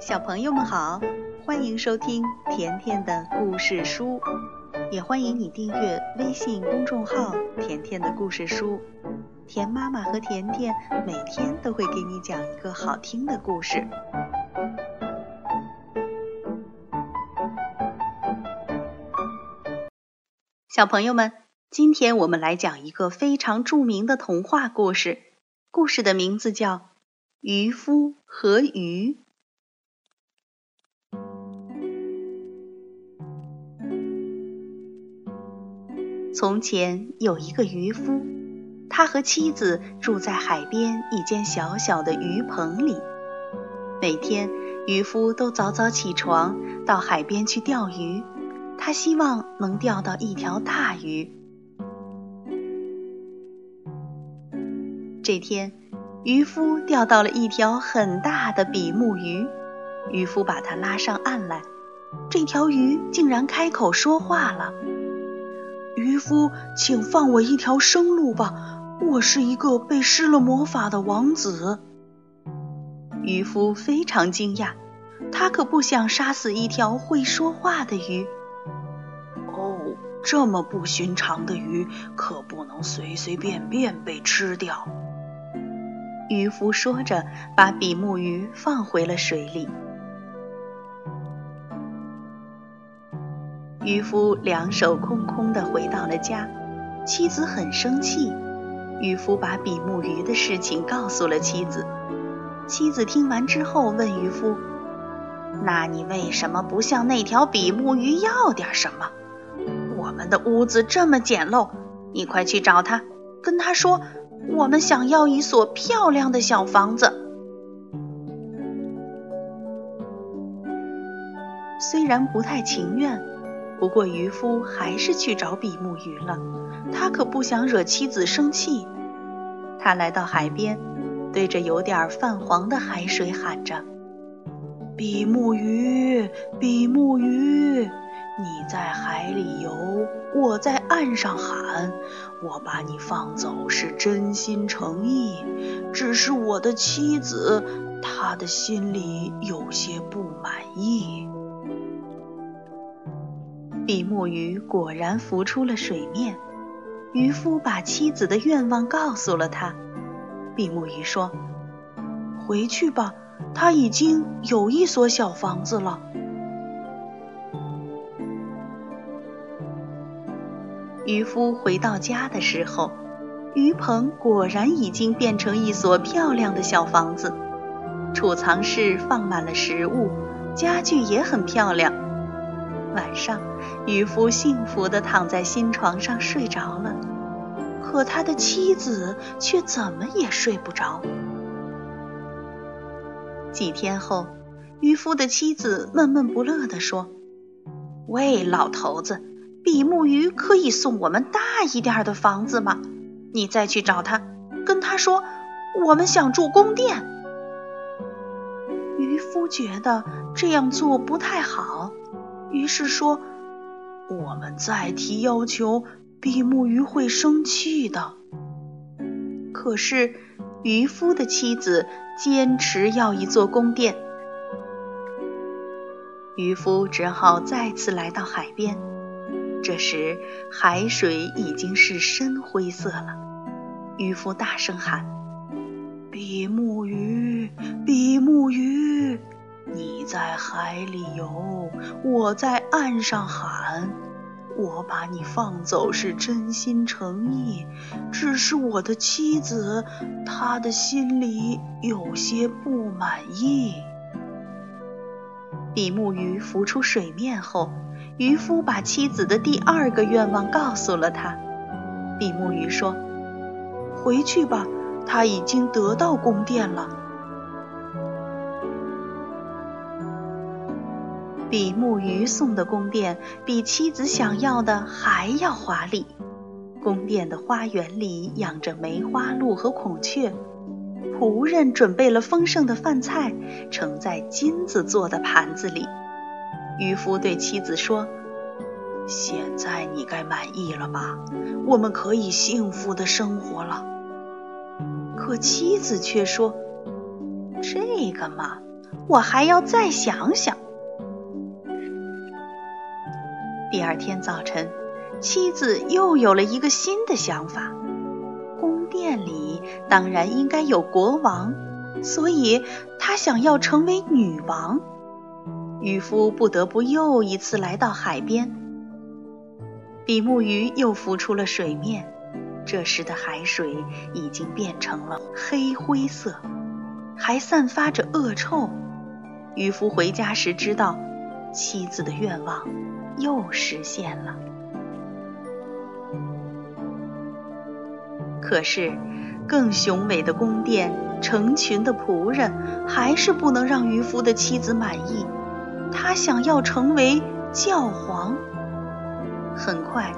小朋友们好，欢迎收听甜甜的故事书，也欢迎你订阅微信公众号“甜甜的故事书”。甜妈妈和甜甜每天都会给你讲一个好听的故事。小朋友们，今天我们来讲一个非常著名的童话故事，故事的名字叫《渔夫和鱼》。从前有一个渔夫，他和妻子住在海边一间小小的鱼棚里。每天，渔夫都早早起床，到海边去钓鱼。他希望能钓到一条大鱼。这天，渔夫钓到了一条很大的比目鱼。渔夫把它拉上岸来，这条鱼竟然开口说话了。渔夫，请放我一条生路吧！我是一个被施了魔法的王子。渔夫非常惊讶，他可不想杀死一条会说话的鱼。哦，这么不寻常的鱼可不能随随便便被吃掉。渔夫说着，把比目鱼放回了水里。渔夫两手空空地回到了家，妻子很生气。渔夫把比目鱼的事情告诉了妻子。妻子听完之后问渔夫：“那你为什么不向那条比目鱼要点什么？我们的屋子这么简陋，你快去找他，跟他说我们想要一所漂亮的小房子。”虽然不太情愿。不过渔夫还是去找比目鱼了，他可不想惹妻子生气。他来到海边，对着有点泛黄的海水喊着：“比目鱼，比目鱼，你在海里游，我在岸上喊，我把你放走是真心诚意。只是我的妻子，她的心里有些不满意。”比目鱼果然浮出了水面。渔夫把妻子的愿望告诉了他。比目鱼说：“回去吧，他已经有一所小房子了。”渔夫回到家的时候，鱼棚果然已经变成一所漂亮的小房子，储藏室放满了食物，家具也很漂亮。晚上。渔夫幸福地躺在新床上睡着了，可他的妻子却怎么也睡不着。几天后，渔夫的妻子闷闷不乐地说：“喂，老头子，比目鱼可以送我们大一点的房子吗？你再去找他，跟他说我们想住宫殿。”渔夫觉得这样做不太好，于是说。我们再提要求，比目鱼会生气的。可是渔夫的妻子坚持要一座宫殿，渔夫只好再次来到海边。这时海水已经是深灰色了。渔夫大声喊：“比目鱼，比目鱼！”你在海里游，我在岸上喊。我把你放走是真心诚意，只是我的妻子，她的心里有些不满意。比目鱼浮出水面后，渔夫把妻子的第二个愿望告诉了他。比目鱼说：“回去吧，他已经得到宫殿了。”比目鱼送的宫殿比妻子想要的还要华丽。宫殿的花园里养着梅花鹿和孔雀，仆人准备了丰盛的饭菜，盛在金子做的盘子里。渔夫对妻子说：“现在你该满意了吧？我们可以幸福的生活了。”可妻子却说：“这个嘛。”我还要再想想。第二天早晨，妻子又有了一个新的想法。宫殿里当然应该有国王，所以她想要成为女王。渔夫不得不又一次来到海边。比目鱼又浮出了水面，这时的海水已经变成了黑灰色，还散发着恶臭。渔夫回家时知道，妻子的愿望又实现了。可是，更雄伟的宫殿、成群的仆人，还是不能让渔夫的妻子满意。他想要成为教皇。很快，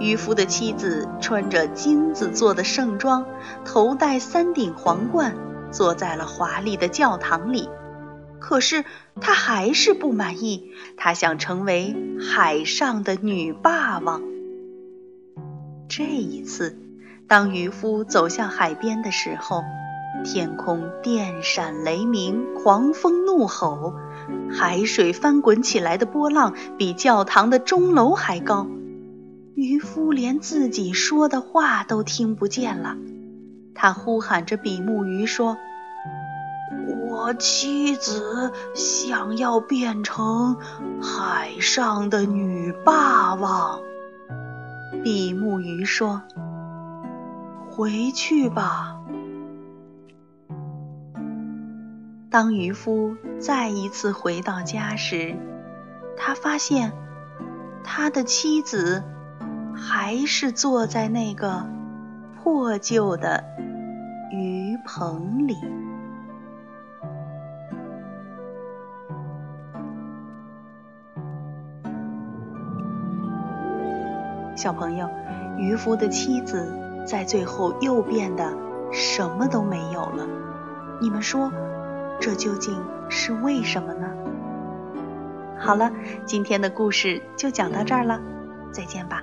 渔夫的妻子穿着金子做的盛装，头戴三顶皇冠，坐在了华丽的教堂里。可是他还是不满意，他想成为海上的女霸王。这一次，当渔夫走向海边的时候，天空电闪雷鸣，狂风怒吼，海水翻滚起来的波浪比教堂的钟楼还高。渔夫连自己说的话都听不见了，他呼喊着比目鱼说。我妻子想要变成海上的女霸王。比目鱼说：“回去吧。”当渔夫再一次回到家时，他发现他的妻子还是坐在那个破旧的鱼棚里。小朋友，渔夫的妻子在最后又变得什么都没有了。你们说，这究竟是为什么呢？好了，今天的故事就讲到这儿了，再见吧。